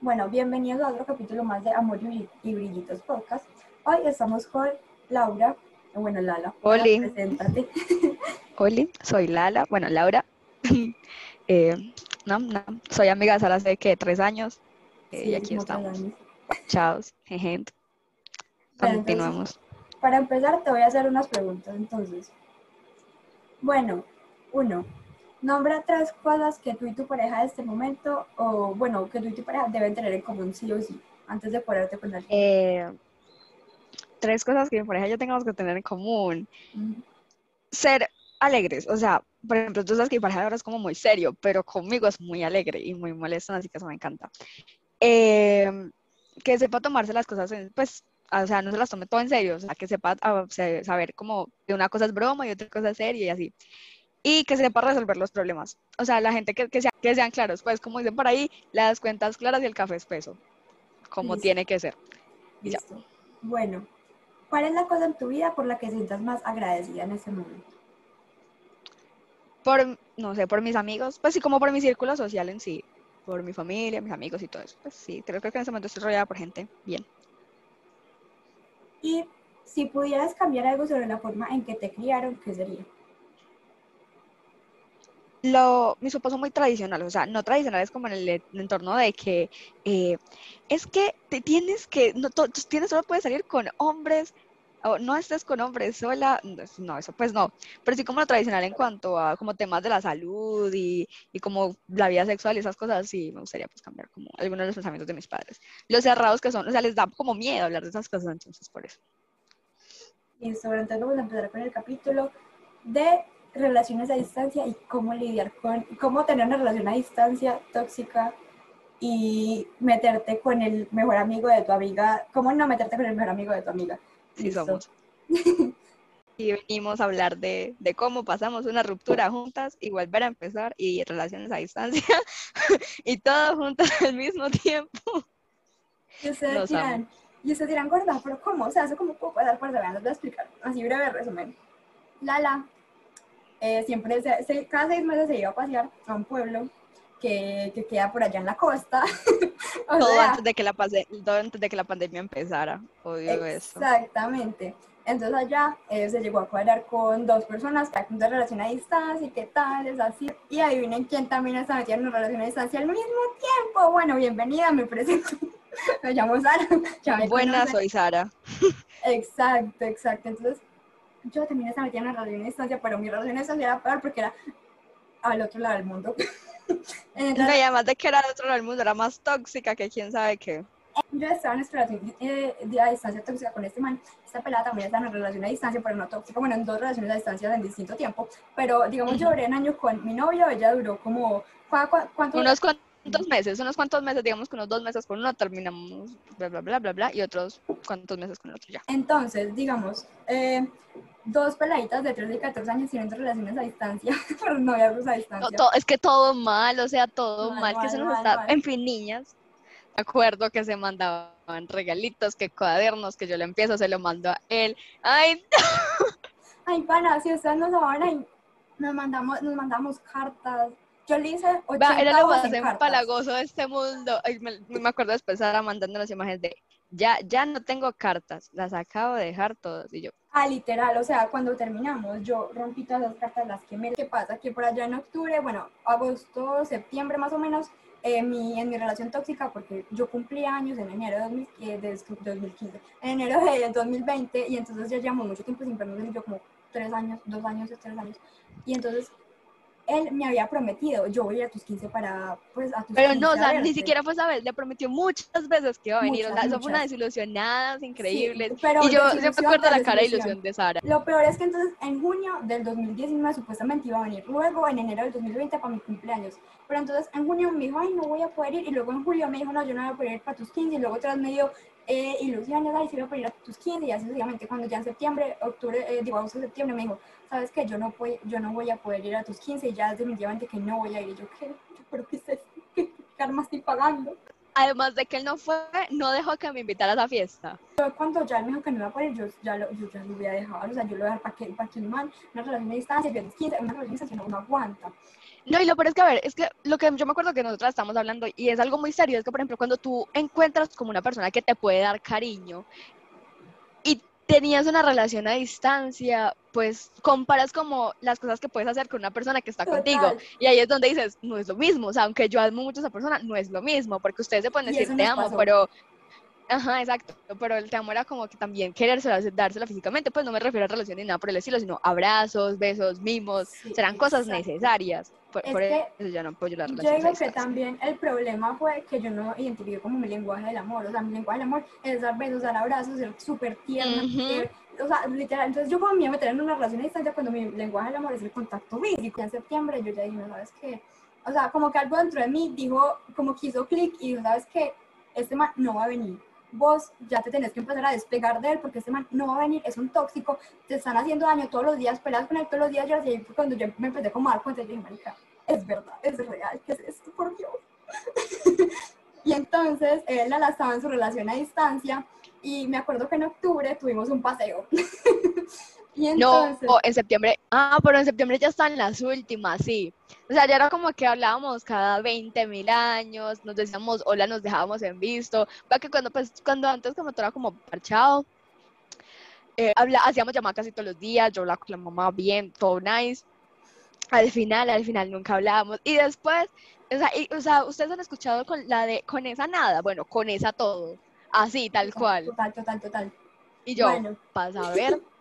Bueno, bienvenidos a otro capítulo más de Amor y Brillitos Podcast. Hoy estamos con Laura, bueno, Lala. Oli. Preséntate. Oli, soy Lala, bueno, Laura. Eh, no, no, soy amiga de Sara hace que tres años eh, Sí, y aquí estamos. Chao. Bueno, entonces, Continuamos. Para empezar, te voy a hacer unas preguntas. Entonces, bueno, uno, nombra tres cosas que tú y tu pareja de este momento, o bueno, que tú y tu pareja deben tener en común sí o sí, antes de ponerte con alguien. Eh, tres cosas que mi pareja y yo tengamos que tener en común. Ser alegres, o sea, por ejemplo, tú sabes que mi pareja ahora es como muy serio, pero conmigo es muy alegre y muy molesto, así que eso me encanta. Eh, que sepa tomarse las cosas, en- pues, o sea, no se las tome todo en serio, o sea, que sepa ah, saber como de una cosa es broma y otra cosa es seria y así. Y que sepa resolver los problemas. O sea, la gente que, que, sea- que sean claros, pues, como dicen por ahí, las cuentas claras y el café espeso, como Listo. tiene que ser. Y ya. Listo. Bueno, ¿cuál es la cosa en tu vida por la que sientas más agradecida en este momento? por, no sé, por mis amigos, pues sí, como por mi círculo social en sí, por mi familia, mis amigos y todo eso. Pues sí, creo que en este momento estoy rodeada por gente bien. Y si pudieras cambiar algo sobre la forma en que te criaron, ¿qué sería? Lo, mis papás son muy tradicionales, o sea, no tradicionales como en el entorno de que eh, es que te tienes que, no, to- tienes, solo puedes salir con hombres, o no estés con hombres sola, no, es- no, eso pues no, pero sí como lo tradicional en cuanto a como temas de la salud y, y como la vida sexual y esas cosas, sí me gustaría pues cambiar como algunos de los pensamientos de mis padres. Los cerrados que son, o sea, les da como miedo hablar de esas cosas, entonces por eso. Listo, bueno, entonces vamos a empezar con el capítulo de relaciones a distancia y cómo lidiar con, cómo tener una relación a distancia tóxica y meterte con el mejor amigo de tu amiga, cómo no meterte con el mejor amigo de tu amiga. Sí Listo. somos. Y venimos a hablar de, de cómo pasamos una ruptura juntas y volver a empezar y relaciones a distancia y todo juntas al mismo tiempo. Y ustedes dirán, y ustedes dirán, gorda, pero ¿cómo? O sea, eso cómo puedo pasar por vean, les voy a explicar, así breve resumen. Lala, eh, siempre, se- se- cada seis meses se iba a pasear a un pueblo que, que queda por allá en la costa. o Todo sea, antes de que la pase- todo antes de que la pandemia empezara. Eso. Exactamente. Entonces allá eh, se llegó a cuadrar con dos personas que de relación a distancia y qué tal, es así. Y adivinen quién también está metida en una relación a distancia al mismo tiempo. Bueno, bienvenida, me presento. Me llamo Sara. ya me Buena, conocen. soy Sara. Exacto, exacto. Entonces yo también estaba metida en una relación a distancia, pero mi relación a distancia era peor porque era al otro lado del mundo. Entonces, No, y además de que era de otro lado del mundo, era más tóxica que quién sabe qué. Yo estaba en una relación eh, de a distancia tóxica con este man. Esta pelada también está en una relación a distancia, pero no tóxica. Bueno, en dos relaciones a distancia en distinto tiempo. Pero, digamos, yo duré un año con mi novio, ella duró como... ¿cu- cu- ¿Cuánto? Unos cuantos meses, unos cuantos meses, digamos que unos dos meses con uno terminamos, bla, bla, bla, bla, bla, y otros cuantos meses con el otro ya. Entonces, digamos, eh, dos peladitas de 13 y 14 años tienen relaciones a distancia, pero noviazgos a No, distancia. to- es que todo mal, o sea, todo Mal, mal, que mal, se nos mal, está, en fin, niñas, acuerdo que se mandaban regalitos, que cuadernos, que yo le empiezo, se lo mando a él, ay, Ay, pana, si ustedes no saben, nos mandamos, nos mandamos cartas. Yo le hice 80 va, era lo más empalagoso de este mundo, Ay, me, me acuerdo después Sara mandando las imágenes de, ya, ya no tengo cartas, las acabo de dejar todas, y yo, Ah, literal, o sea, cuando terminamos, yo rompí todas las cartas, las quemé. ¿Qué pasa? Que por allá en octubre, bueno, agosto, septiembre más o menos, eh, mi, en mi relación tóxica, porque yo cumplí años en enero de, 2000 eh, de 2015, en enero de 2020, y entonces ya llevamos mucho tiempo sin vernos, yo como tres años, dos años, tres años, y entonces él me había prometido, yo voy a ir a tus 15 para, pues, a tus pero 15 no, o sea, ni siquiera fue esa vez, le prometió muchas veces que iba a venir, o Muchas, sea, eso fue una muchas. desilusionadas increíbles, pero y yo, desilusión acuerdo tras la cara de ilusión de Sara. Lo peor es que entonces en junio del 2019 supuestamente iba a venir, luego en enero del 2020 para mi cumpleaños. Pero entonces en junio me dijo, ay, no voy a poder ir. Y luego en julio me dijo, no, yo no voy a poder ir para tus 15. Y luego otra vez me dio eh, ilusiones, ay, sí voy a poder ir a tus 15. Y así sucesivamente. Cuando ya en septiembre, octubre, eh, digo, agosto, septiembre, me dijo, sabes que yo no, voy, yo no voy a poder ir a tus 15. Y ya definitivamente que no voy a ir. Y yo, ¿qué? Yo, pero ¿qué es esto? ¿Qué karma estoy pagando? además de que él no fue, no dejó que me invitara a la fiesta. Yo cuando ya él me dijo que no iba a poder, yo ya lo, yo ya lo voy a dejar, o sea, yo lo voy a dejar para que, para que un man, una relación a distancia, yo 15, una relación a distancia no, no aguanta. No, y lo peor es que, a ver, es que lo que yo me acuerdo que nosotros estamos hablando, y es algo muy serio, es que, por ejemplo, cuando tú encuentras como una persona que te puede dar cariño y tenías una relación a distancia, pues comparas como las cosas que puedes hacer con una persona que está Total. contigo. Y ahí es donde dices, no es lo mismo. O sea, aunque yo amo mucho a esa persona, no es lo mismo, porque ustedes se pueden decir te amo, pasó. pero. Ajá, exacto. Pero el te amo era como que también querérsela, dársela físicamente, pues no me refiero a relación ni nada por el estilo, sino abrazos, besos, mimos, Sí, serán cosas necesarias. Por, que eso yo no apoyo la Yo relación digo que también el problema fue que yo no identifiqué como mi lenguaje del amor. O sea, mi lenguaje del amor es dar besos, dar abrazos, ser súper tierna. O sea, literal. Entonces, yo como me iba a meter en una relación a distancia cuando mi lenguaje del amor es el contacto físico. En septiembre yo ya dije, no, ¿sabes qué? O sea, como que algo dentro de mí dijo, como que hizo clic y dijo, ¿sabes qué? Este man no va a venir. Vos ya te tenés que empezar a despegar de él porque este man no va a venir, es un tóxico, te están haciendo daño todos los días, peleas con él todos los días. Yo así, cuando yo me empecé como a dar cuenta, yo dije, marica, es verdad, es real, ¿qué es esto? Por Dios. y entonces él la estaba en su relación a distancia y me acuerdo que en octubre tuvimos un paseo. y No, entonces, en septiembre, ah, pero en septiembre ya están las últimas, sí. O sea, ya era como que hablábamos cada 20 mil años, nos decíamos hola, nos dejábamos en visto. Va que cuando, pues, cuando antes como todo era como parchado, eh, habla, hacíamos llamadas casi todos los días, yo hablaba con la mamá bien, todo nice. Al final, al final nunca hablábamos. Y después, o sea, y- o sea, ustedes han escuchado con la de, con esa nada, bueno, con esa todo, así, tal cual. Total, total, total. Y yo, Bueno. para saber,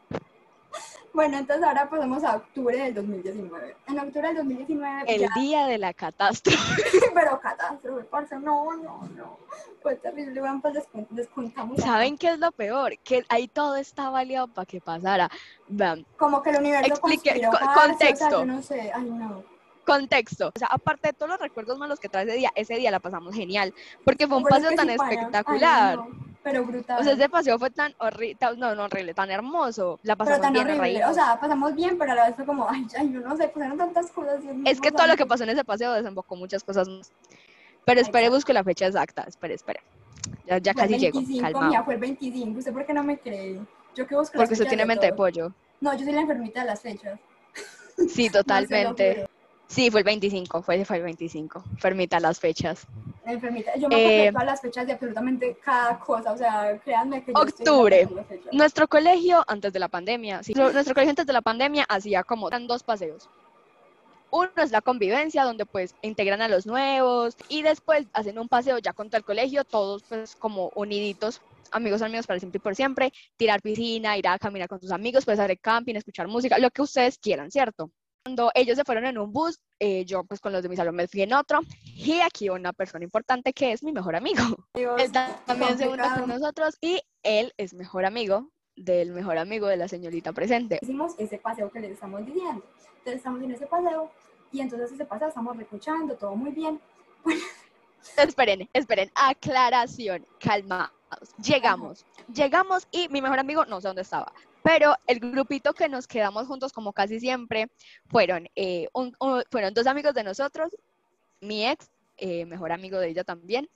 Bueno, entonces ahora pasamos a octubre del 2019. En octubre del 2019 el ya, día de la catástrofe. pero catástrofe, parce, no, no, no. Fue terrible, bueno, pues les, cuen- les contamos. acá. ¿Saben qué es lo peor? Que ahí todo estaba aliado para que pasara. Vean, Como que el universo Explique- conspiró, co- parce, o sea, contexto. yo no sé, ay no. contexto. O sea, aparte de todos los recuerdos malos que trae ese día, ese día la pasamos genial. Porque fue un paseo tan ay, espectacular. no, pero brutal. O sea, ese paseo fue tan horrible, no, no horrible, tan hermoso. La pero pasamos tan bien, horrible. O sea, pasamos bien, pero a la vez fue como, ay, ay, yo no sé, pasaron tantas cosas. Dios es que no todo lo que pasó en ese paseo desembocó muchas cosas más. Pero espere, busco la fecha exacta. Espere, espere. Ya, ya casi llego, 25, calma. mía, fue el 25. ¿Usted por qué no me cree? Yo que busco Porque usted tiene de mente de todo. pollo. No, yo soy la enfermita de las fechas. Sí, No totalmente. juro. Sí, fue el 25, fue, fue el 25. Permita las fechas. La enfermita. Yo me Eh, todas las fechas de absolutamente cada cosa. O sea, créanme que yo estoy Octubre. Nuestro colegio, antes de la pandemia, sí, nuestro nuestro colegio antes de la pandemia hacía como eran dos paseos. Uno es la convivencia, donde pues integran a los nuevos y después hacen un paseo ya con todo el colegio, todos pues como uniditos, amigos amigos para siempre y por siempre, tirar piscina, ir a caminar con tus amigos, pues hacer camping, escuchar música, lo que ustedes quieran, ¿cierto? Cuando ellos se fueron en un bus, eh, yo pues con los de mi salón me fui en otro y aquí una persona importante que es mi mejor amigo. Dios, Él también se con nosotros y él es mejor amigo del mejor amigo de la señorita presente. Hicimos ese paseo que les estamos diciendo. Entonces estamos en ese paseo y entonces ese paseo estamos recochando, todo muy bien. Esperen, esperen, aclaración, calmados. Llegamos, llegamos y mi mejor amigo no sé dónde estaba, pero el grupito que nos quedamos juntos como casi siempre fueron, eh, un- un- fueron dos amigos de nosotros, mi ex, eh, mejor amigo de ella también,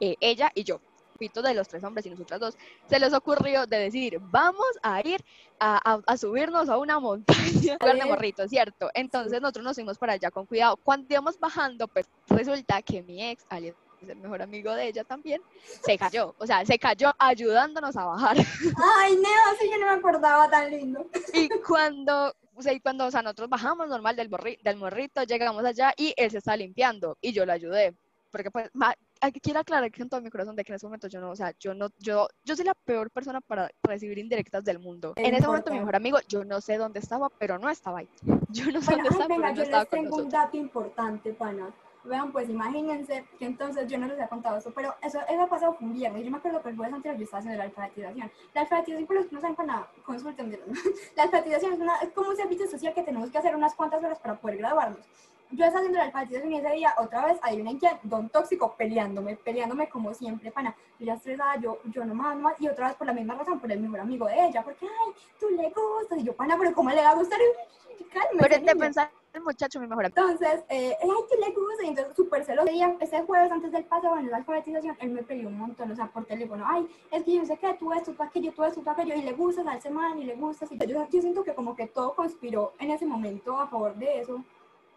eh, ella y yo. Grupito de los tres hombres y nosotras dos, se les ocurrió de decir, vamos a ir a, a- a subirnos a una montaña, lugar de morrito, ¿cierto? Entonces nosotros nos fuimos para allá con cuidado. Cuando íbamos bajando, pues resulta que mi ex, alias el mejor amigo de ella también, se cayó, o sea, se cayó ayudándonos a bajar. Ay, Neo, sí, yo no me acordaba tan lindo. Y cuando, o sea, y cuando, o sea, nosotros bajamos normal del, borri- del morrito, llegamos allá y él se estaba limpiando y yo lo ayudé. Porque pues, ma- quiero aclarar que en todo mi corazón de que en ese momento yo no, o sea, yo no, yo, yo soy la peor persona para recibir indirectas del mundo. No en ese momento mi mejor amigo, yo no sé dónde estaba, pero no estaba ahí. Yo no sé Bueno, dónde ay, estaba, venga, pero no yo estaba les tengo un dato importante, pana. Vean, pues imagínense que entonces yo no les he contado eso, pero eso, eso ha pasado un viernes. Yo me acuerdo que el jueves anterior yo estaba haciendo la alfabetización. La alfabetización, por los que no saben con la consulta, la alfabetización es, una, es como un servicio social que tenemos que hacer unas cuantas horas para poder graduarnos. Yo estaba haciendo la alfabetización y ese día, otra vez, adivinen quién, don tóxico peleándome, peleándome como siempre, pana. Yo ya estresada, yo, yo no más, más, y otra vez por la misma razón, por el mejor amigo de ella, porque, ay, tú le gustas, y yo, pana, pero ¿cómo le va a gustar? Cálmese, pero te pensar el muchacho mi mejor amigo. Entonces, eh, ay, tú le gustas, y entonces súper celoso. Ese, ese jueves antes del paso, bueno, la alfabetización, él me peleó un montón, o sea, por teléfono, ay, es que yo sé que tú esto, tú aquello, tú esto, tú aquello, y le gustas al semana, y le gustas, y yo, yo siento que como que todo conspiró en ese momento a favor de eso,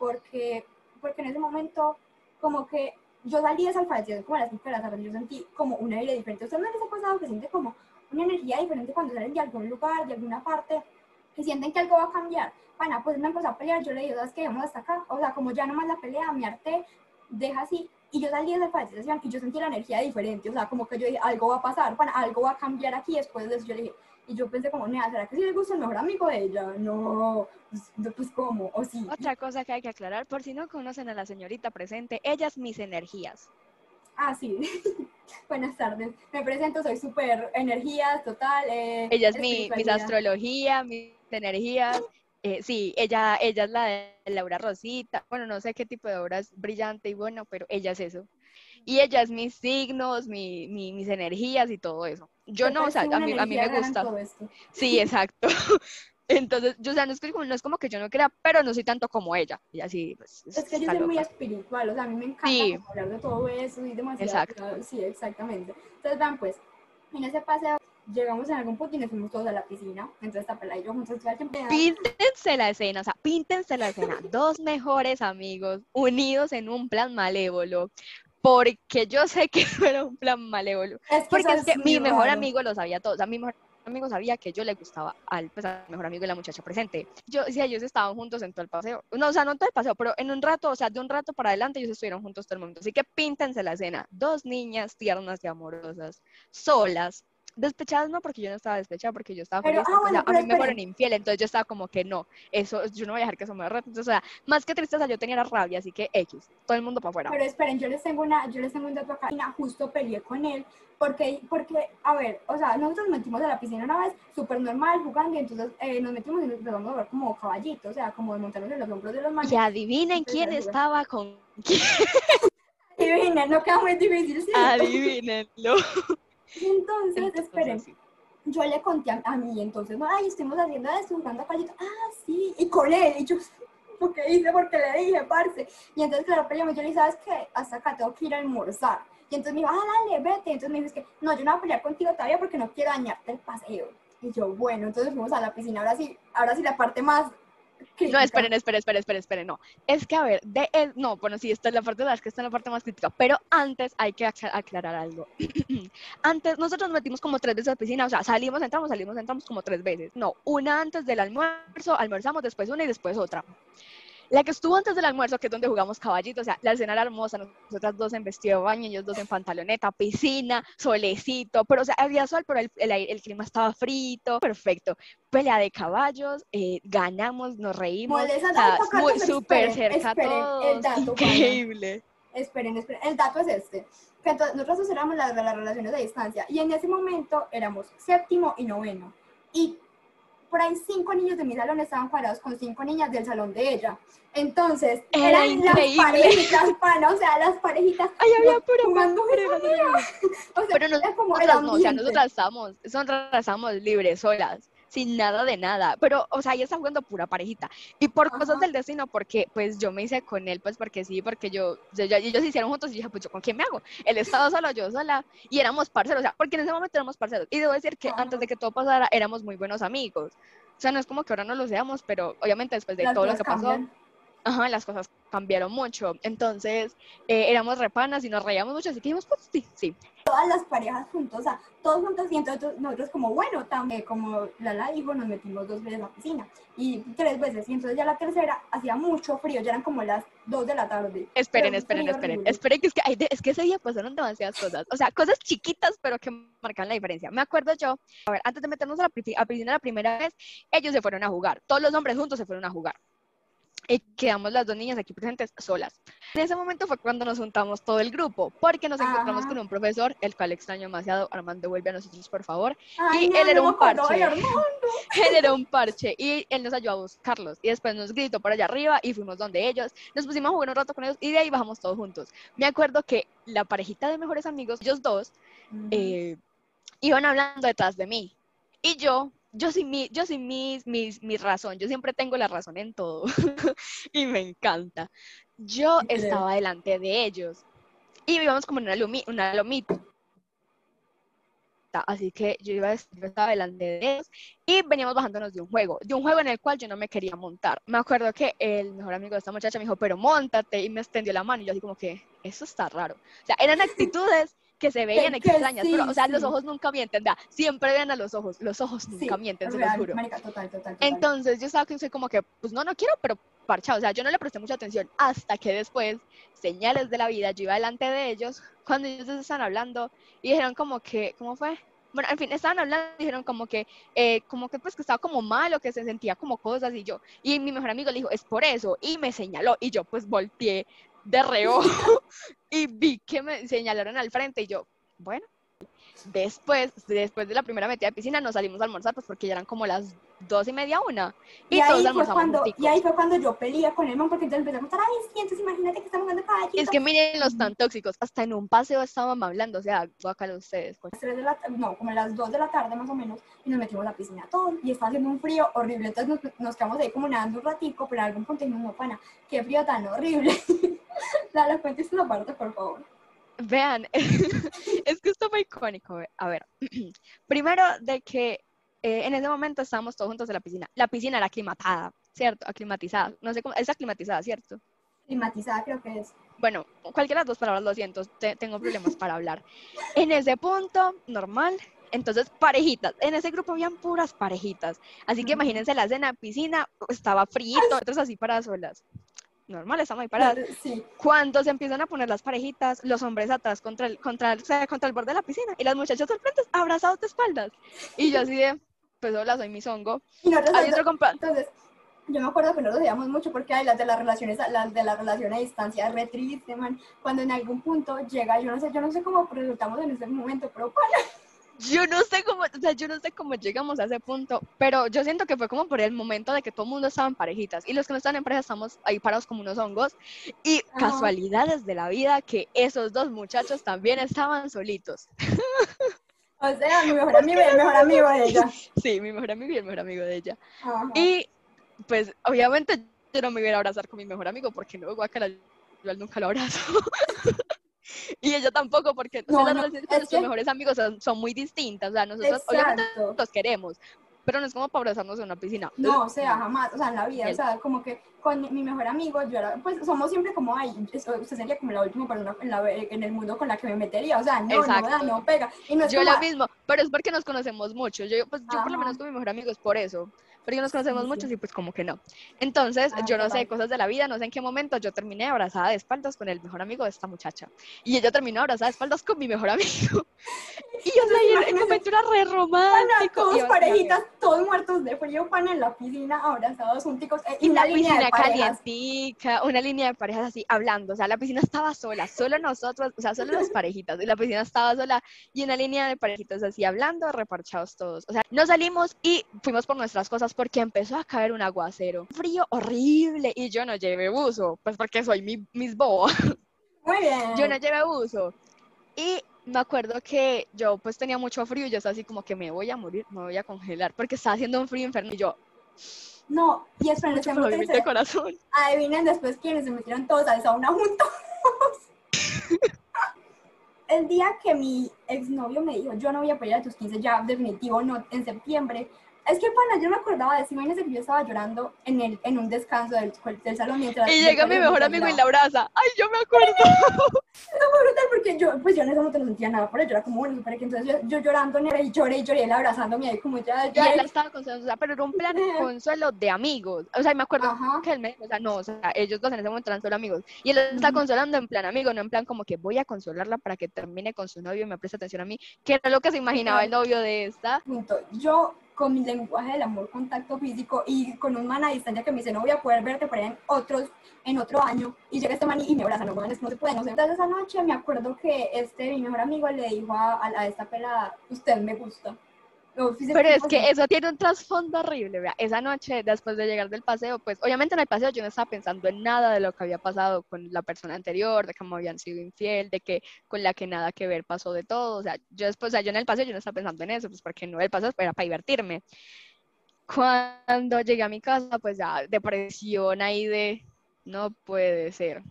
porque porque en ese momento como que yo salí de esa alfabetización como las 5 de la tarde, yo sentí como un aire diferente. ¿Usted no les ha pasado que siente como una energía diferente cuando salen de algún lugar, de alguna parte, que sienten que algo va a cambiar? Bueno, pues me empezó a pelear, yo le dije, ¿sabes qué? Vamos hasta acá. O sea, como ya nomás la pelea, me harté, deja así. Y yo salí de esa alfabetización y yo sentí la energía diferente. O sea, como que yo dije, algo va a pasar, bueno, algo va a cambiar aquí. Después de eso yo le dije, y yo pensé como, nea, ¿será que sí le gusta el mejor amigo de ella? No, pues, pues ¿cómo? ¿O sí? Otra cosa que hay que aclarar, por si no conocen a la señorita presente, ellas mis energías. Ah, sí. Buenas tardes. Me presento, soy súper energías, total. Eh, ella es mi, mis astrología, mis energías. Eh, sí, ella, ella es la de Laura Rosita. Bueno, no sé qué tipo de obra es brillante y bueno, pero ella es eso. Y ella es mis signos, mi, mis energías y todo eso. Yo no, o sea, a mí, a mí me gusta. Sí, exacto. Entonces, yo, o sea, no es, como, no es como que yo no crea, pero no soy tanto como ella. Y así, pues. Es, que yo soy muy espiritual, o sea, a mí me encanta hablar de todo eso y demasiado. Exacto. Sí, exactamente. Entonces, van, pues, en ese paseo llegamos en algún punto y nos fuimos todos a la piscina. Entonces, esta pelada y yo juntos. Píntense la escena, o sea, píntense la escena. Dos mejores amigos unidos en un plan malévolo porque yo sé que era un plan malévolo. porque es que mi mejor amigo lo sabía todo. O sea, mi mejor amigo sabía que yo le gustaba al, pues, al mejor amigo de la muchacha presente. Yo, si ellos estaban juntos en todo el paseo. No, o sea, no en todo el paseo, pero en un rato, o sea, de un rato para adelante ellos estuvieron juntos todo el momento. Así que píntense la escena. Dos niñas tiernas y amorosas, solas, despechadas no, porque yo no estaba despechada, porque yo estaba feliz. Ah, a mí me fueron infiel, entonces yo estaba como que no, eso, yo no voy a dejar que eso me rete. Entonces, o sea, más que tristeza, yo tenía rabia, así que X, todo el mundo para afuera. Pero esperen, yo les tengo una, yo les tengo un dato acá, justo peleé con él, porque, porque, a ver, o sea, nosotros nos metimos a la piscina una vez, súper normal, jugando, y entonces eh, nos metimos y nos empezamos a ver como caballitos, o sea, como montarnos en los hombros de los manos. Y adivinen quién estaba con quién. Adivinen, no queda muy difícil, ¿sí? Adivinenlo. Entonces, esperen, yo le conté a, mí, entonces, ay, estuvimos haciendo esto, jugando a ah, sí, y con él, y yo, ¿por qué hice? Porque le dije, parce. Y entonces, claro, peleamos, yo le dije, ¿sabes qué? Hasta acá tengo que ir a almorzar. Y entonces me dijo, ah, dale, vete. Entonces me dijo, es que, no, yo no voy a pelear contigo todavía porque no quiero dañarte el paseo. Y yo, bueno, entonces fuimos a la piscina, ahora sí, ahora sí la parte más no, esperen, esperen, esperen, esperen, esperen, no. Es que, a ver, de no, bueno, sí, esta es la parte de las que esta es la parte más crítica, pero antes hay que aclarar algo. antes, nosotros nos metimos como tres veces a la piscina, o sea, salimos, entramos, salimos, entramos como tres veces. No, una antes del almuerzo, almorzamos, después una y después otra. La que estuvo antes del almuerzo, que es donde jugamos caballito, o sea, la escena era hermosa, nosotras dos en vestido de baño, ellos dos en pantaloneta, piscina, solecito, pero o sea, había sol, pero el, el, clima estaba frito, perfecto. Pelea de caballos, eh, ganamos, nos reímos, súper cerca todos, increíble. Esperen, esperen, el dato es este. Que entonces, nosotros éramos las, las relaciones de distancia y en ese momento éramos séptimo y noveno. Y por ahí cinco niños de mi salón estaban cuadrados con cinco niñas del salón de ella. Entonces, Era eran las parejitas, pana, o sea, las parejitas Ay, había puro jugando o sea, Pero nosotras, como no, o sea, nosotras estábamos, nosotras estábamos libres, solas sin nada de nada, pero, o sea, ella está jugando pura parejita. Y por cosas del destino, porque, pues, yo me hice con él, pues, porque sí, porque yo, yo, ellos se hicieron juntos y dije, pues, ¿yo con quién me hago? Él estaba solo, yo sola, y éramos parceros, o sea, porque en ese momento éramos parceros. Y debo decir que antes de que todo pasara, éramos muy buenos amigos. O sea, no es como que ahora no lo seamos, pero obviamente después de todo lo que pasó, ajá, las cosas cambiaron mucho. Entonces, eh, éramos repanas y nos reíamos mucho, así que dijimos, pues sí, sí. Todas las parejas juntos, o sea, todos juntos y entonces nosotros como, bueno, también como la dijo, nos metimos dos veces a la piscina y tres veces, y entonces ya la tercera hacía mucho frío, ya eran como las dos de la tarde. Esperen, esperen, esperen, esperen, que es que, hay es que ese día pasaron demasiadas cosas, o sea, cosas chiquitas, pero que marcan la diferencia. Me acuerdo yo, a ver, antes de meternos a la piscina la primera vez, ellos se fueron a jugar, todos los hombres juntos se fueron a jugar y quedamos las dos niñas aquí presentes solas. En ese momento fue cuando nos juntamos todo el grupo, porque nos encontramos Ajá. con un profesor, el cual extraño demasiado. Armando, vuelve a nosotros, por favor. Ay, y no, él era no un parche. Él era un parche y él nos ayudó a buscarlos. Y después nos gritó por allá arriba y fuimos donde ellos. Nos pusimos a jugar un rato con ellos y de ahí bajamos todos juntos. Me acuerdo que la parejita de mejores amigos, ellos dos, eh, iban hablando detrás de mí. Y yo, yo sin mi, yo sin mi, mi, mi razón, yo siempre tengo la razón en todo. y me encanta. Yo estaba delante de ellos. Y íbamos como en una, lumi- una lomita. Así que yo, iba, yo estaba delante de ellos y veníamos bajándonos de un juego, de un juego en el cual yo no me quería montar. Me acuerdo que el mejor amigo de esta muchacha me dijo, pero montate, y me extendió la mano y yo así como que, eso está raro. O sea, eran actitudes que se veían extrañas, pero, sí, o sea, los sí. ojos nunca mienten, vea, siempre vean a los ojos, los ojos Sí, nunca mienten, se real, los juro. marica, total, total, total. Entonces yo estaba que soy como que, pues no, no quiero, pero parchado. O sea, yo no le presté mucha atención hasta que después, señales de la vida, yo iba delante de ellos, cuando ellos estaban hablando y dijeron como que, ¿cómo fue? Bueno, en fin, estaban hablando dijeron como que, eh, como que pues que estaba como malo, que se sentía como cosas y yo, y mi mejor amigo le dijo, es por eso, y me señaló y yo pues volteé de reojo y vi que me señalaron al frente y yo, bueno. Después, después de la primera metida de piscina, nos salimos a almorzar, pues porque ya eran como las dos y media, una. Y, Y ahí, todos fue cuando, y ahí fue cuando yo peleé con el man porque entonces empezó a contar, ay, sí, entonces imagínate que estamos jugando caballito. Es que miren los tan tóxicos, hasta en un paseo estábamos hablando, o sea, guácala ustedes. 3 de la, no, como a las 2 de la tarde más o menos, y nos metimos a la piscina todos, y estaba haciendo un frío horrible, entonces nos, nos quedamos ahí como nadando un ratico, pero en algún punto dijimos, pana, qué frío tan horrible. Dale, cuentes esa parte, por favor. Vean, es que esto fue icónico. ve. A ver, primero de que eh, en ese momento estábamos todos juntos en la piscina. La piscina era aclimatada, ¿cierto? Aclimatizada. No sé cómo, es aclimatizada, ¿cierto? Climatizada creo que es. Bueno, cualquiera de las dos palabras, lo siento, te- tengo problemas para hablar. En ese punto, normal. Entonces, parejitas. En ese grupo habían puras parejitas. Así que imagínense la cena, piscina, estaba frío, nosotros así paradas solas. Normal, estamos ahí paradas. Sí, Cuando se empiezan a poner las parejitas, los hombres atrás contra el, contra el, o sea, contra el borde de la piscina y las muchachas al frente abrazados de espaldas. Y yo así de, pues hola, soy mi zongo. y Hay otro compa Entonces, yo me acuerdo que nos odiamos mucho porque hay las de las relaciones, las de la relación a distancia, re triste, man. Cuando en algún punto llega, yo no sé, yo no sé cómo resultamos en ese momento, pero pana, Yo no sé cómo, o sea, yo no sé cómo llegamos a ese punto, pero yo siento que fue como por el momento de que todo el mundo estaba en parejitas y los que no estaban en pareja estamos ahí parados como unos hongos y casualidades de la vida que esos dos muchachos también estaban solitos. o sea, mi mejor amigo y el mejor amigo de ella. Sí, mi mejor amigo y el mejor amigo de ella. Ajá. Y pues obviamente yo no me iba a abrazar con mi mejor amigo porque no, guacala, yo nunca lo abrazo. y ella tampoco porque No, las no, relaciones con es nuestros que- mejores amigos son, son muy distintas. O sea, nosotros obviamente Exacto. los queremos, pero no es como para abrazarnos en una piscina. No, o sea, jamás, o sea, en la vida, o sea, como que con mi mejor amigo, yo era, pues somos siempre como, ay, usted sería como la última persona en, la, en el mundo con la que me metería, o sea, no, Exacto. no da, no pega. Y no es Yo como, lo mismo, pero es porque nos conocemos mucho. Yo, pues, yo por lo menos con mi mejor amigo es por eso. Porque nos conocemos Sí, mucho sí. y pues como que no. Entonces, Ah, yo no sé cosas de la vida, no sé en qué momento yo terminé abrazada de espaldas con el mejor amigo de esta muchacha. Y ella terminó abrazada de espaldas con mi mejor amigo. Y yo el imagínense, momento era re romántico. todos parejitas, todos muertos de frío, pana, en la piscina, abrazados junticos, eh, y una una línea piscina de calientica, una línea de parejas así hablando, o sea, la piscina estaba sola, solo nosotros, o sea, solo las parejitas, y la piscina estaba sola y una línea de parejitas así hablando, reparchados todos. O sea, nos salimos y fuimos por nuestras cosas porque empezó a caer un aguacero, frío horrible y yo no llevé buzo, pues porque soy mi, mis boba. Muy bien. yo no llevé buzo. Y me acuerdo que yo pues tenía mucho frío y yo estaba así como que me voy a morir, me voy a congelar, porque estaba haciendo un frío infernal y yo, No, y esperen, decir, de corazón. adivinen después quiénes se metieron todos a esa una juntos. El día que mi exnovio me dijo, yo no voy a pedir a tus 15 ya, definitivo, no, en septiembre. Es que, pana, yo me acordaba de eso. Imagínense que yo estaba llorando en, el, en un descanso del, del salón mientras... Y llega mi mejor amigo y la abraza. Ay, yo me acuerdo. fue brutal porque yo, pues yo en ese momento no sentía nada por él, yo era como, para que entonces yo, yo llorando y lloré y lloré, él abrazándome ahí como ya, Y ya, él la estaba consolando, o sea, pero era un plan consuelo de amigos. O sea, y me acuerdo Ajá. que él me o sea, no, o sea, ellos dos en ese momento eran solo amigos. Y él está consolando en plan amigo, no en plan como que voy a consolarla para que termine con su novio y me preste atención a mí, que era lo que se imaginaba el novio de esta. punto. Yo con mi lenguaje del amor, contacto físico y con un man a distancia que me dice no voy a poder verte por ahí en otros, en otro año y llega este man y me abraza, no, no se puede, no sé. Entonces esa noche me acuerdo que este, mi mejor amigo le dijo a, a esta pelada, usted me gusta. Pero es que eso tiene un trasfondo horrible, vea. Esa noche, después de llegar del paseo, pues obviamente en el paseo yo no estaba pensando en nada de lo que había pasado con la persona anterior, de que me habían sido infiel, de que con la que nada que ver pasó de todo. O sea, yo después, o sea, yo en el paseo yo no estaba pensando en eso, pues porque no el paseo era para divertirme. Cuando llegué a mi casa, pues ya depresión ahí de no puede ser.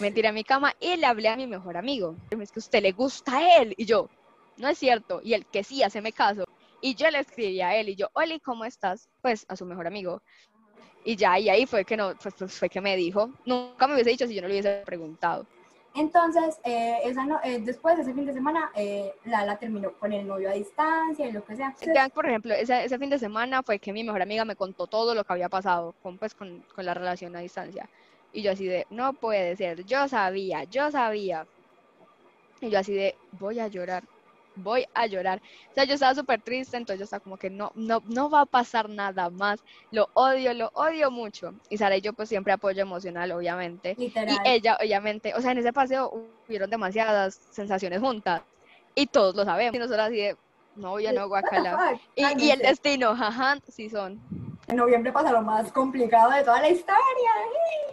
Me tiré a mi cama y le hablé a mi mejor amigo. Es que a usted le gusta a él. Y yo, no es cierto. Y él, que sí, haceme caso. Y yo le escribí a él y yo, Oli, ¿cómo estás? Pues a su mejor amigo. Y ya, y ahí fue que, no, pues, pues fue que me dijo. Nunca me hubiese dicho si yo no le hubiese preguntado. Entonces, eh, esa no, eh, después de ese fin de semana, eh, la, la, terminó con el novio a distancia y lo que sea. Entonces, por ejemplo, ese, ese, fin de semana fue que mi mejor amiga me contó todo lo que había pasado con, pues, con, con la relación a distancia. Y yo así de, no puede ser, yo sabía, yo sabía. Y yo así de, voy a llorar voy a llorar. O sea, yo estaba súper triste, entonces yo estaba como que no, no, no va a pasar nada más. Lo odio, lo odio mucho. Y Sara y yo pues siempre apoyo emocional, obviamente. Y ella, obviamente, o sea, en ese paseo hubieron demasiadas sensaciones juntas. Y todos lo sabemos. Y nosotros así de, no, ya no, guacala. Y, y el destino, jaja, sí son. En noviembre pasa lo más complicado de toda la historia.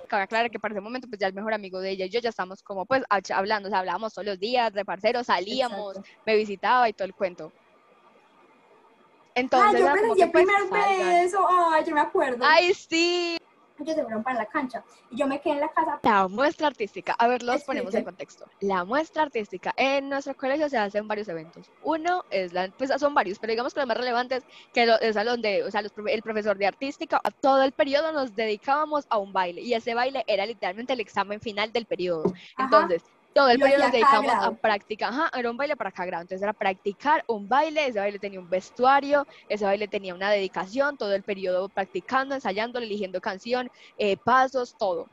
Cabe aclarar que para ese momento, pues ya el mejor amigo de ella y yo ya estamos como, pues, hablando, o sea, hablábamos todos los días de parceros, salíamos, me visitaba y todo el cuento. Entonces, Ay, yo el pues, primer beso, ay, yo me acuerdo. Ay, sí ellos se fueron para la cancha y yo me quedé en la casa. La muestra artística, a ver, los ponemos en contexto. La muestra artística, en nuestro colegio se hacen varios eventos. Uno es la, pues son varios, pero digamos que los más relevantes, que es a donde, o sea, el profesor de artística, a todo el periodo nos dedicábamos a un baile y ese baile era literalmente el examen final del periodo. Entonces, todo el periodo nos dedicamos a practicar, ajá, era un baile para cada grado, entonces era practicar un baile, ese baile tenía un vestuario, ese baile tenía una dedicación, todo el periodo practicando, ensayando, eligiendo canción, eh, pasos, todo.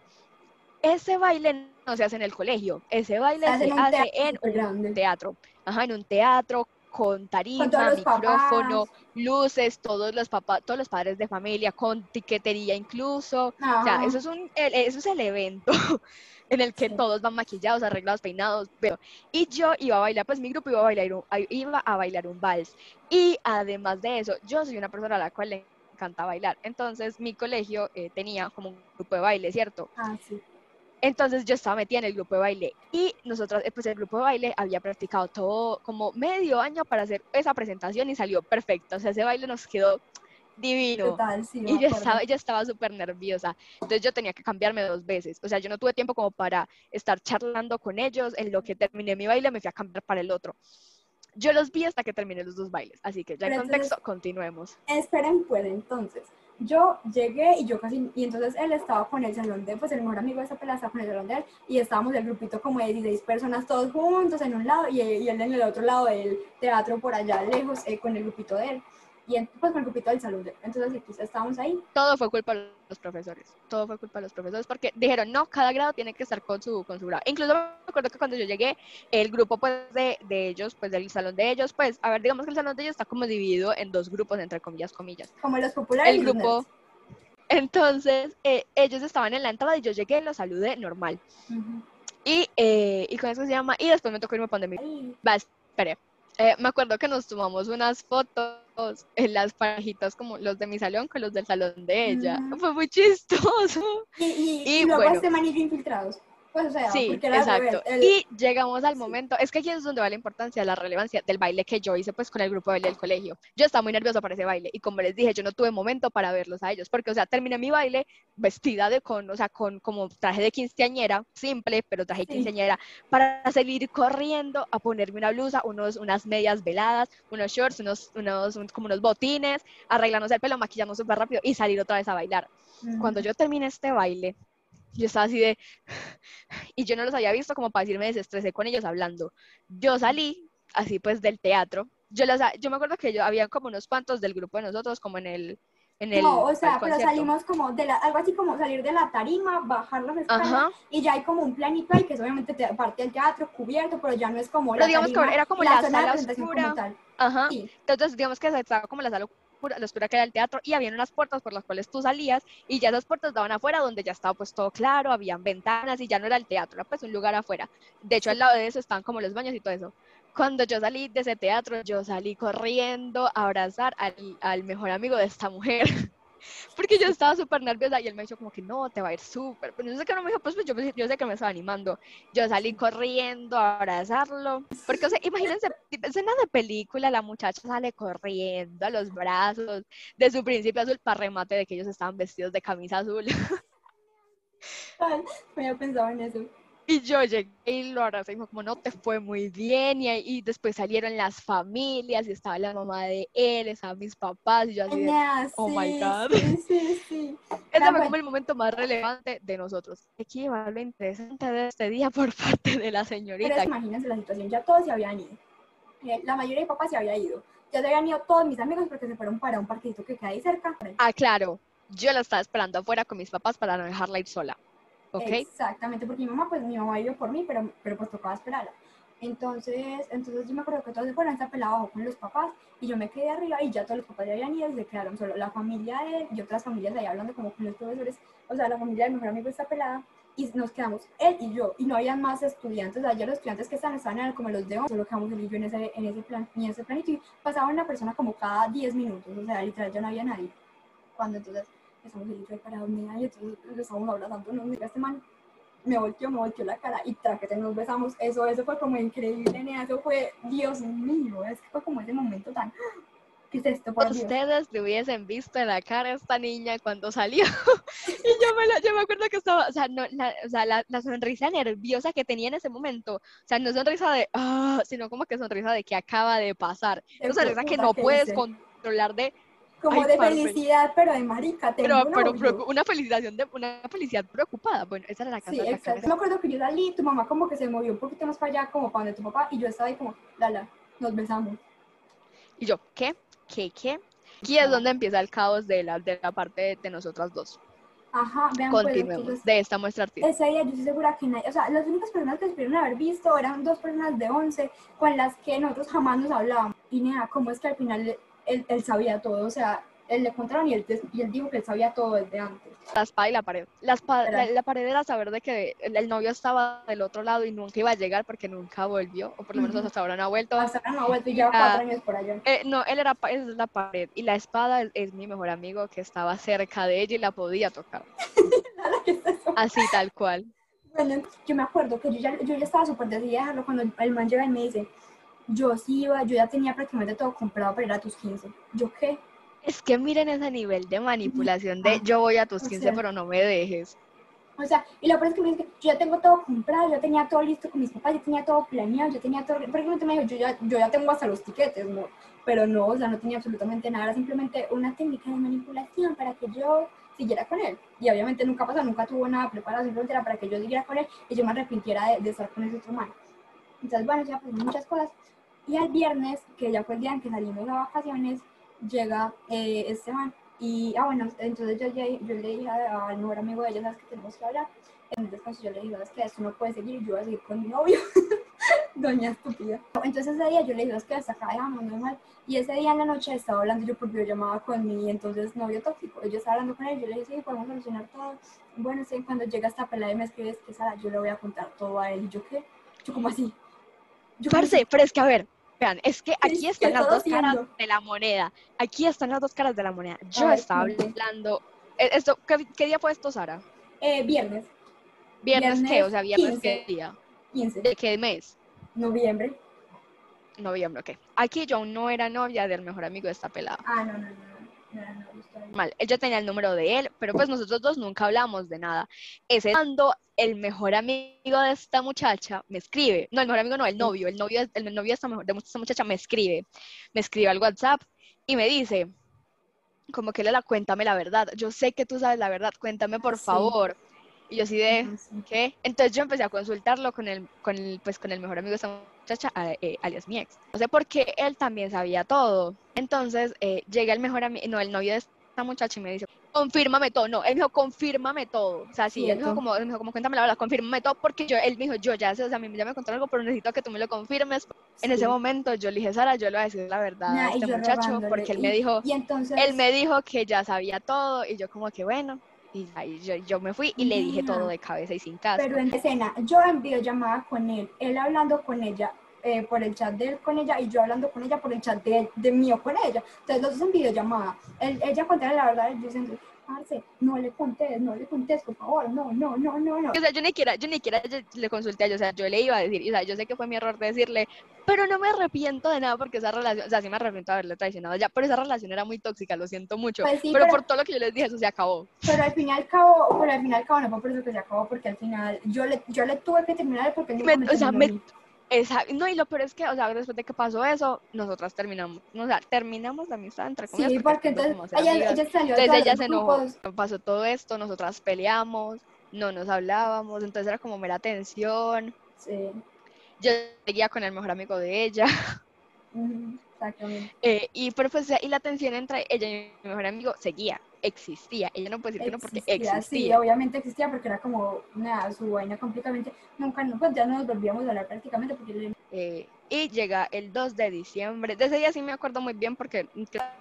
Ese baile no se hace en el colegio, ese baile se, hace, en un teatro, ajá, en un teatro con tarima, micrófono, luces, todos los papás, todos los padres de familia, con tiquetería incluso. O sea, eso es un, eso es el evento. en el que todos van maquillados, arreglados, peinados, pero y yo iba a bailar, pues mi grupo iba a bailar un, iba a bailar un vals y además de eso, yo soy una persona a la cual le encanta bailar, entonces mi colegio eh, tenía como un grupo de baile, ¿cierto? Ah, sí. Entonces yo estaba metida en el grupo de baile y nosotros, eh, pues el grupo de baile había practicado todo como medio año para hacer esa presentación y salió perfecto. O sea, ese baile nos quedó divino. y yo estaba, yo estaba súper nerviosa. Entonces yo tenía que cambiarme dos veces. O sea, yo no tuve tiempo como para estar charlando con ellos. En lo que terminé mi baile me fui a cambiar para el otro. Yo los vi hasta que terminé los dos bailes. Así que ya en contexto, continuemos. Esperen, pues entonces. Yo llegué y yo casi, y entonces él estaba con el salón de, pues el mejor amigo de esa pelada estaba con el salón de él, y estábamos el grupito como de 16 personas todos juntos en un lado, y, él en el otro lado del teatro por allá lejos eh, con el grupito de él y pues con el grupito del salón. Entonces, pues, estábamos ahí. Todo fue culpa de los profesores. Todo fue culpa de los profesores porque dijeron, no, cada grado tiene que estar con su, con su grado. Incluso me acuerdo que cuando yo llegué, el grupo pues de, de ellos, pues del salón de ellos, pues, a ver, digamos que el salón de ellos está como dividido en dos grupos, entre comillas, comillas. Como los populares. El grupo... Entonces, eh, ellos estaban en la entrada y yo llegué y los saludé normal. y, eh, y con eso se llama, y después me tocó irme a pandemia. Va, esperé. Eh, me acuerdo que nos tomamos unas fotos en las parejitas como los de mi salón con los del salón de ella. Fue muy chistoso. Y, y, y, luego bueno. este infiltrados. Pues, o sea, sí, exacto. Y llegamos al momento, es que aquí es donde va la importancia, la relevancia del baile que yo hice pues con el grupo de baile del colegio. Yo estaba muy nerviosa para ese baile y como les dije, yo no tuve momento para verlos a ellos, porque o sea, terminé mi baile vestida de con, o sea, con como traje de quinceañera, simple, pero traje de quinceañera, para salir corriendo a ponerme una blusa, unos, unas medias veladas, unos shorts, unos, unos, como unos botines, arreglarnos el pelo, maquillarnos súper rápido y salir otra vez a bailar. Cuando yo terminé este baile, yo estaba así de... Y yo no los había visto como para decirme desestresé con ellos hablando. Yo salí así pues del teatro. Yo, las, yo me acuerdo que yo había como unos cuantos del grupo de nosotros como en el, En el, no, o sea, pero concierto. salimos como de la, algo así como salir de la tarima, bajar las escaleras Ajá. y ya hay como un planito ahí que es obviamente te- parte del teatro cubierto, pero ya no es como Pero la digamos que tarima, era como la la sala presentación como oscura. tal. Ajá. Sí. Entonces, digamos que estaba como la sala oscura, la oscura que era el teatro y había unas puertas por las cuales tú salías y ya esas puertas daban afuera donde ya estaba pues todo claro, habían ventanas y ya no era el teatro, era pues un lugar afuera. De hecho, al lado de eso estaban como los baños y todo eso. Cuando yo salí de ese teatro, yo salí corriendo a abrazar al, mejor amigo de esta mujer. Porque yo estaba súper nerviosa y él me dijo como que no, te va a ir súper. Pero yo sé que no me dijo, pues, pues, yo, yo sé que me estaba animando. Yo salí corriendo a abrazarlo. Porque, o sea, imagínense, escena de película, la muchacha sale corriendo a los brazos de su príncipe azul para remate de que ellos estaban vestidos de camisa azul. Había pensado en eso. Y yo llegué y lo abracé y me dijo como no te fue muy bien y, ahí- y después salieron las familias y estaba la mamá de él, estaban mis papás y yo así de, Nea, oh my God. Sí, sí, sí. ese fue como el momento más relevante de nosotros. Aquí va lo interesante de este día por parte de la Pero señorita. imagínense la situación, ya todos se habían ido. Eh, la mayoría de papás se había ido. Ya se habían ido todos mis amigos porque se fueron para un parquecito que queda ahí cerca. Ah, claro, yo la estaba esperando afuera con mis papás para no dejarla ir sola. Exactamente, porque mi mamá, pues mi mamá iba por mí, pero, pero pues tocaba esperarla. Entonces, entonces yo me acuerdo que todos se fueron, esta pelada bajó con los papás y yo me quedé arriba y ya todos los papás ya habían ido se quedaron solo la familia de él y otras familias ahí hablando como con los profesores, o sea, la familia del mejor amigo de esta pelada y nos quedamos él y yo y no habían más estudiantes, ya los estudiantes que estaban estaban en- como los de 11, solo quedamos él y yo en ese, en ese plan y en ese planito y pasaba una persona como cada 10 minutos, o sea, literal ya no había nadie. Cuando entonces y yo ahí parados, nena, y entonces lo estábamos abrazando, nos mira este man me volteó, me volteó la cara y traquete nos besamos. Eso, eso fue como increíble, nena. Eso fue, Dios mío, es que fue como ese momento tan. ¿Qué es esto, por Dios? Ustedes le hubiesen visto en la cara a esta niña cuando salió. y yo me, la- yo me acuerdo que estaba, o sea, no, la, o sea la, la sonrisa nerviosa que tenía en ese momento. O sea, no sonrisa de, ah, sino como que sonrisa de que acaba de pasar. De Esa sonrisa que no puedes dice. controlar de, Como ay, de felicidad, pero de marica. Tengo pero, pero preocu- una felicidad de una felicidad preocupada. Bueno, esa era la casa Sí, la exacto. cara. Me acuerdo que yo salí, tu mamá como que se movió un poquito más para allá, como para donde tu papá, y yo estaba ahí como, Lala, nos besamos. Y yo, ¿qué? ¿Qué? ¿Qué? Aquí es donde empieza el caos de la, de la parte de, de nosotras dos. Ajá, vean, pues, Continuemos entonces, de esta muestra artística. ese día yo estoy segura que nadie, o sea, las únicas personas que se pudieron haber visto eran dos personas de 11 con las que nosotros jamás nos hablábamos. Y nada, ¿cómo es que al final él, él sabía todo? O sea, él le contaron y él, des- y él dijo que él sabía todo desde antes. La espada y la pared. La, espada- la, pared era saber de que el, el novio estaba del otro lado y nunca iba a llegar porque nunca volvió, o por lo menos hasta ahora no ha vuelto. Hasta ahora no ha vuelto y lleva Ah. cuatro años por allá. Eh, no, él era es la pared y la espada es, es mi mejor amigo que estaba cerca de ella y la podía tocar. Así tal cual. Bueno, yo me acuerdo que yo ya, yo ya estaba súper decidida a dejarlo cuando el man llega y me dice, yo sí iba, yo ya tenía prácticamente todo comprado para ir a tus 15. ¿Yo qué? Es que miren ese nivel de manipulación de Ah, yo voy a tus o 15 sea. pero no me dejes. O sea, y lo peor es que me dice que yo ya tengo todo comprado, yo tenía todo listo con mis papás, yo tenía todo planeado, yo tenía todo, prácticamente me dijo, yo ya, yo ya tengo hasta los tiquetes, ¿no? Pero no, o sea, no tenía absolutamente nada, era simplemente una técnica de manipulación para que yo siguiera con él. Y obviamente nunca pasó, nunca tuvo nada preparado, simplemente era para que yo siguiera con él y yo me arrepintiera de, de estar con ese otro man. Entonces, bueno, ya pasaron muchas cosas. Y el viernes, que ya fue el día en que salimos a vacaciones, llega eh, este man. Y, ah, bueno, entonces yo, yo, yo le dije a- al mejor amigo de ella, ¿sabes que tenemos que hablar? En el descanso yo le dije, ¿sabes que Esto no puede seguir, yo voy a seguir con mi novio. Doña estúpida. Entonces ese día yo le dije, ¿sabes que Hasta acá dejamos normal. Y ese día en la noche estaba hablando yo por videollamada con mi entonces novio tóxico. Yo estaba hablando con él, yo le dije, sí, podemos solucionar todo. Bueno, sí, cuando llega esta pelada y me escribe, es que Sara, yo le voy a contar todo a él. Y yo, ¿qué? Yo, como así? Yo, ¿cómo Parce, pero es que a ver, vean, es que aquí ¿qué están las dos caras de la moneda. Aquí están las dos caras de la moneda. Yo estaba hablando. eh, Esto, ¿qué, qué día fue esto, Sara? Eh, viernes, ¿Viernes, qué? O sea, ¿viernes 15. qué día? 15, ¿De qué mes? noviembre. Noviembre, ok. Aquí yo aún no era novia del mejor amigo de esta pelada. Ah, no, no, no, Mal, él ya tenía el número de él, pero pues nosotros dos nunca hablamos de nada. Ese cuando el mejor amigo de esta muchacha me escribe, no, el mejor amigo no, el novio, el novio, el novio de esta, de esta muchacha me escribe, me escribe al WhatsApp y me dice, como que la cuéntame la verdad, yo sé que tú sabes la verdad, cuéntame por Sí. favor. Y yo así de, sí. ¿qué? Entonces yo empecé a consultarlo con el, con el, pues, con el mejor amigo de esta muchacha, eh, alias mi ex. No sé por qué él también sabía todo. Entonces eh, llega el mejor amigo, no, el novio de esta muchacha y me dice, confírmame todo. No, él me dijo, confírmame todo. O sea, sí, él me dijo como, él me dijo como, cuéntame la verdad, confírmame todo, porque yo, él me dijo, yo ya sé, o sea, a mí ya me contaron algo, pero necesito que tú me lo confirmes. En ese momento yo le dije, Sara, yo le voy a decir la verdad a este muchacho, porque él me dijo, y entonces... él me dijo que ya sabía todo, y yo como que bueno, y ahí yo, yo me fui y le dije todo de cabeza y sin caso. Pero en escena, yo en videollamada con él, él hablando con ella, eh, por el chat de él con ella y yo hablando con ella por el chat de, de mío con ella. Entonces los dos en videollamada. Él, ella contaba la verdad, yo diciendo, Marce, no le contés, no le contés, por favor, no, no, no, no, no. O sea, yo ni siquiera, yo ni siquiera le consulté a ella, o sea, yo le iba a decir, o sea, yo sé que fue mi error decirle, pero no me arrepiento de nada porque esa relación, o sea, sí me arrepiento de haberle traicionado ya, pero esa relación era muy tóxica, lo siento mucho. Pues sí, pero, pero- por todo lo que yo les dije, eso se acabó. Pero al fin y al cabo, pero al fin y al cabo no fue por eso que se acabó, porque al final yo le, yo le tuve que terminar porque Me- o sea, me-. Esa, no, y lo peor es que, o sea, después de que pasó eso, nosotras terminamos, o sea, terminamos la amistad entre comillas. Sí, porque empezamos entonces ella, ella salió Entonces ella se enojó, pasó todo esto, nosotras peleamos, no nos hablábamos, entonces era como mera tensión. Sí, Yo seguía con el mejor amigo de ella, exactamente. eh, y, pero pues, y la tensión entre ella y mi mejor amigo seguía, existía. Ella no puede decir que no porque Existía. Sí, obviamente existía porque era como nada, su vaina completamente. Nunca, no, pues ya no nos volvíamos a hablar prácticamente porque Eh, y llega el 2 de diciembre. De ese día sí me acuerdo muy bien porque,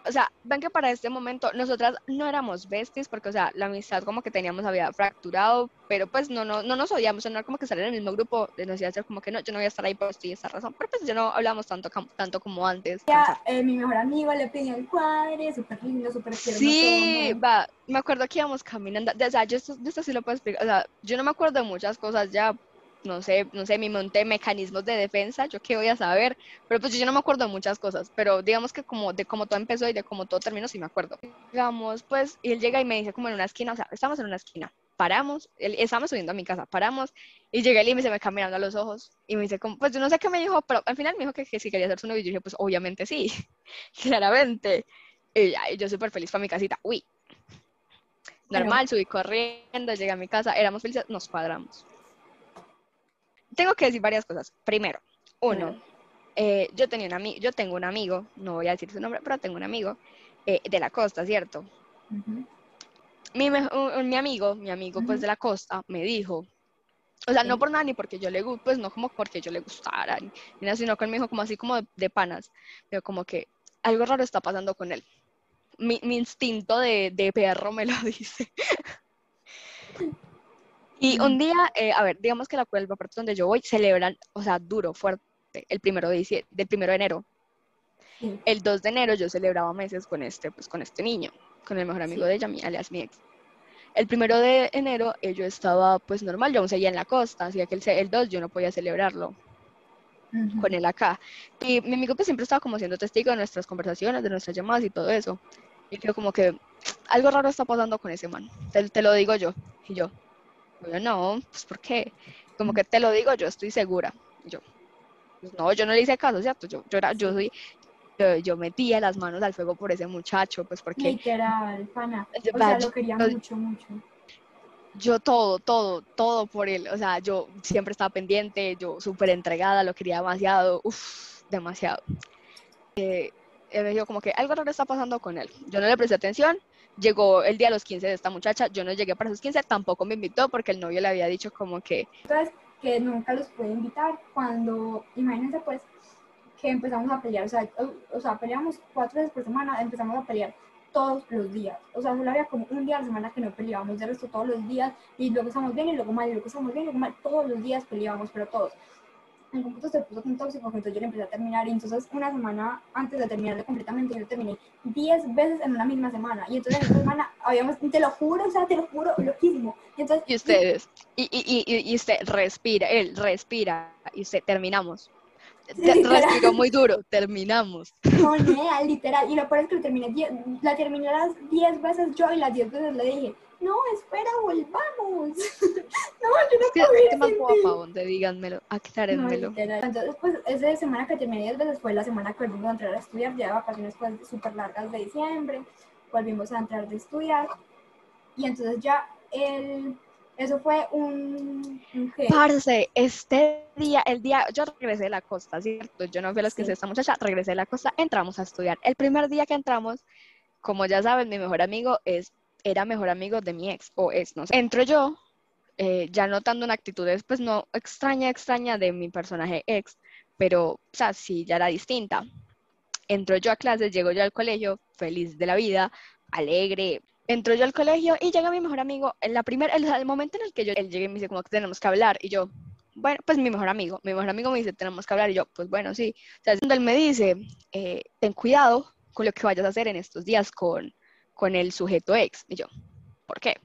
o sea, ven que para este momento nosotras no éramos besties porque, o sea, la amistad como que teníamos había fracturado, pero pues no, no, no nos odiamos, no era como que estar en el mismo grupo, de nos iba a hacer como que no, yo no voy a estar ahí por esto y esta razón, pero pues ya no hablamos tanto, tanto como antes. ya, eh, mi mejor amigo le pidió el cuadre, súper lindo, súper tierno. Sí, todo. va, me acuerdo que íbamos caminando, o sea, yo esto, yo esto sí lo puedo explicar, o sea, yo no me acuerdo de muchas cosas ya, no sé, no sé, mi monté mecanismos de defensa, yo qué voy a saber, pero pues yo no me acuerdo de muchas cosas, pero digamos que como de cómo todo empezó y de cómo todo terminó, sí me acuerdo. Digamos, pues, y él llega y me dice como en una esquina, o sea, estamos en una esquina, paramos, él, estábamos subiendo a mi casa, paramos, y llega él y me se me queda mirando a los ojos, y me dice como, pues yo no sé qué me dijo, pero al final me dijo que, que si quería hacer su novio, y yo dije, pues obviamente sí, claramente. Y ya, y yo súper feliz para mi casita. Uy. Normal, subí corriendo, llegué a mi casa, éramos felices, nos cuadramos. Tengo que decir varias cosas. Primero, uno, eh, yo tenía un yo tengo un amigo, no voy a decir su nombre, pero tengo un amigo eh, de la costa, ¿cierto? Mi, amigo, mi amigo pues de la costa me dijo, o sea, no por nada ni porque yo le guste, pues no como porque yo le gustara, ni ni nada, sino que él me dijo como así como de, de panas, pero como que algo raro está pasando con él. Mi, mi instinto de, de perro me lo dice. Y un día, eh, a ver, digamos que la cuelga parte donde yo voy celebran, o sea, duro, fuerte, el primero de, del primero de enero. Sí. El 2 de enero yo celebraba meses con este, pues con este niño, con el mejor amigo Sí. de ella, mi, alias mi ex. El primero de enero eh, yo estaba pues normal, yo aún seguía en la costa, así que el, el 2 yo no podía celebrarlo Ujú. con él acá. Y mi amigo pues siempre estaba como siendo testigo de nuestras conversaciones, de nuestras llamadas y todo eso. Y creo como que algo raro está pasando con ese man, te, te lo digo yo. Y yo, yo no, pues ¿por qué? Como que te lo digo yo, estoy segura. Yo, pues no, yo no le hice caso, ¿cierto? Yo, yo, era, yo soy, yo, yo metía las manos al fuego por ese muchacho, pues porque Literal, pana. Yo- O sea, lo quería yo- mucho, mucho. yo todo, todo, todo por él. O sea, yo siempre estaba pendiente, yo súper entregada, lo quería demasiado, uff, demasiado. Eh, él me dijo como que algo raro está pasando con él. Yo no le presté atención. Llegó el día de los 15 de esta muchacha, yo no llegué para sus 15, tampoco me invitó porque el novio le había dicho como que, Entonces, que nunca los pude invitar cuando, imagínense pues, que empezamos a pelear, o sea, o, sea, peleamos cuatro veces por semana, empezamos a pelear todos los días, o sea, solo había como un día a la semana que no peleábamos, de resto todos los días, y luego estamos bien, y luego mal, y luego estamos bien, y luego mal, todos los días peleábamos, pero todos. En algún punto se puso tan tóxico que entonces yo le empecé a terminar, y entonces una semana antes de terminarle completamente, yo lo terminé 10 veces en una misma semana, y entonces en esa semana habíamos, te lo juro, o sea, te lo juro, loquísimo, y entonces y ustedes, y, y, y, y usted respira, él respira, y usted terminamos. Sí. Respiró muy duro, terminamos. No, nea, literal. Y lo peor es que lo terminé die- la terminé las 10 veces yo y las 10 veces le dije, no, espera, volvamos. no, yo no que, puedo ir que más guapa, ti". donde díganmelo, No, aclárenmelo. literal. Entonces, pues, esa semana que terminé 10 veces fue la semana que volvimos a entrar a estudiar, ya de vacaciones pues súper largas de diciembre, volvimos a entrar de estudiar. Y entonces ya el, eso fue un, un ¿qué? Parce, este día, el día, yo regresé de la costa, ¿cierto? Yo no fui a las que Sí. se esta muchacha, regresé de la costa, entramos a estudiar. El primer día que entramos, como ya saben, mi mejor amigo es, era mejor amigo de mi ex, o es, no sé. Entro yo, eh, ya notando una actitud, pues no extraña, extraña de mi personaje ex, pero, o sea, sí, ya era distinta. Entro yo a clases, llego yo al colegio, feliz de la vida, alegre. Entro yo al colegio y llega mi mejor amigo. En la primera, el, el momento en el que yo él llegué y me dice como que tenemos que hablar y yo, bueno, pues mi mejor amigo, mi mejor amigo me dice tenemos que hablar y yo, pues bueno, sí. O sea, cuando él me dice, eh, ten cuidado con lo que vayas a hacer en estos días con, con el sujeto ex. Y yo, ¿por qué?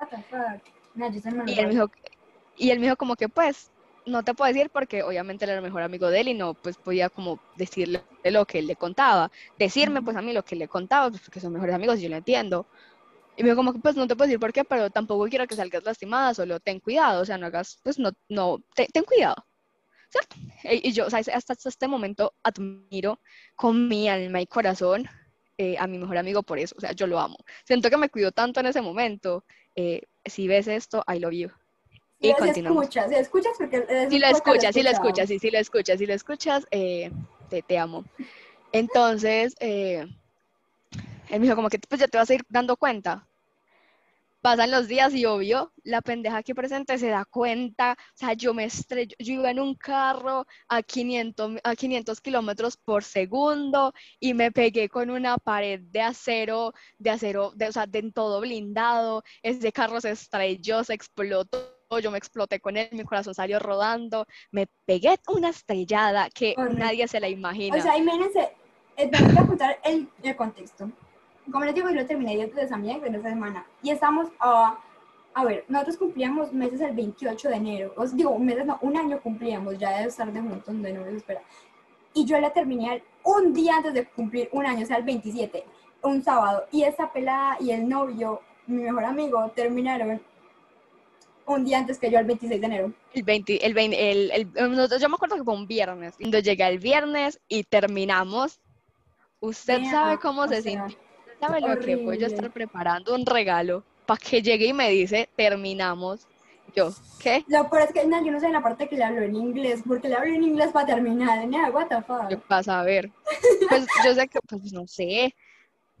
What the fuck? Nah, yo soy Y él me dijo, y él me dijo como que pues no te puedo decir porque obviamente él era el mejor amigo de él y no pues podía como decirle lo que él le contaba, decirme pues a mí lo que le contaba, pues porque son mejores amigos y yo lo entiendo. Y me dijo como que pues no te puedo decir por qué, pero tampoco quiero que salgas lastimada, solo ten cuidado, o sea, no hagas, pues no, no, te- ten cuidado, ¿cierto? Y y yo, o sea, hasta, hasta este momento admiro con mi alma y corazón eh, a mi mejor amigo por eso, o sea, yo lo amo. Siento que me cuidó tanto en ese momento. eh, si ves esto, I love you. Y si continuamos. escuchas, si escuchas porque Si lo escuchas, si lo escuchas, sí, si lo escuchas, si lo escuchas, eh, te, te amo. Entonces, él me dijo como que pues ya te vas a ir dando cuenta. Pasan los días y obvio, la pendeja aquí presente se da cuenta, o sea, yo me estrello, yo iba en un carro a 500, a 500 kilómetros por segundo y me pegué con una pared de acero, de acero, de, o sea, de todo blindado, ese carro se estrelló, se explotó, yo me exploté con él, mi corazón salió rodando, me pegué una estrellada que nadie se la imagina. O sea, imagínense, eh, voy a contar el, el contexto. Como les digo, yo lo terminé de mierda en esa semana. Y estamos a. A ver, nosotros cumplíamos meses el 28 de enero. Os digo, meses no, un año cumplíamos ya de estar de juntos, de novios, espera. Y yo la terminé un día antes de cumplir un año, o sea, el 27, un sábado. Y esa pelada y el novio, mi mejor amigo, terminaron un día antes que yo, el 26 de enero. El 20, el 20, el, el- yo me acuerdo que fue un viernes. Cuando llegué el viernes y terminamos, usted Vea, sabe cómo se sea, sintió. Sabe lo que fue yo estar preparando un regalo para que llegue y me dice, terminamos. Yo, ¿qué? Lo peor es que no, yo no sé en la parte que le habló en inglés, porque le habló en inglés para terminar. Nada, what the fuck. Yo vas a ver. Pues yo sé que, pues no sé.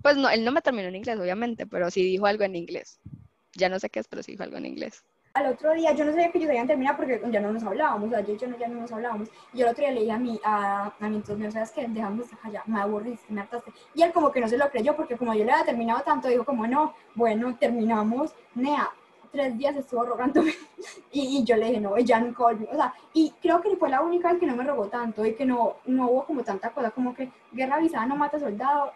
Pues no, él no me terminó en inglés, obviamente, pero sí dijo algo en inglés. Ya no sé qué es, pero sí dijo algo en inglés. Al otro día, yo no sabía que ellos habían terminado porque ya no nos hablábamos, o sea, yo no, ya no nos hablábamos. Y el otro día le dije a mi, a, a mi entonces, ¿sabes qué? Dejamos allá, me aburriste, me hartaste. Y él como que no se lo creyó porque como yo le había terminado tanto, dijo como, no, bueno, terminamos, nea, tres días estuvo rogándome. Y, y yo le dije, no, ella nunca volvió. O sea, y creo que fue la única vez que no me rogó tanto y que no, no hubo como tanta cosa, como que guerra avisada no mata soldado.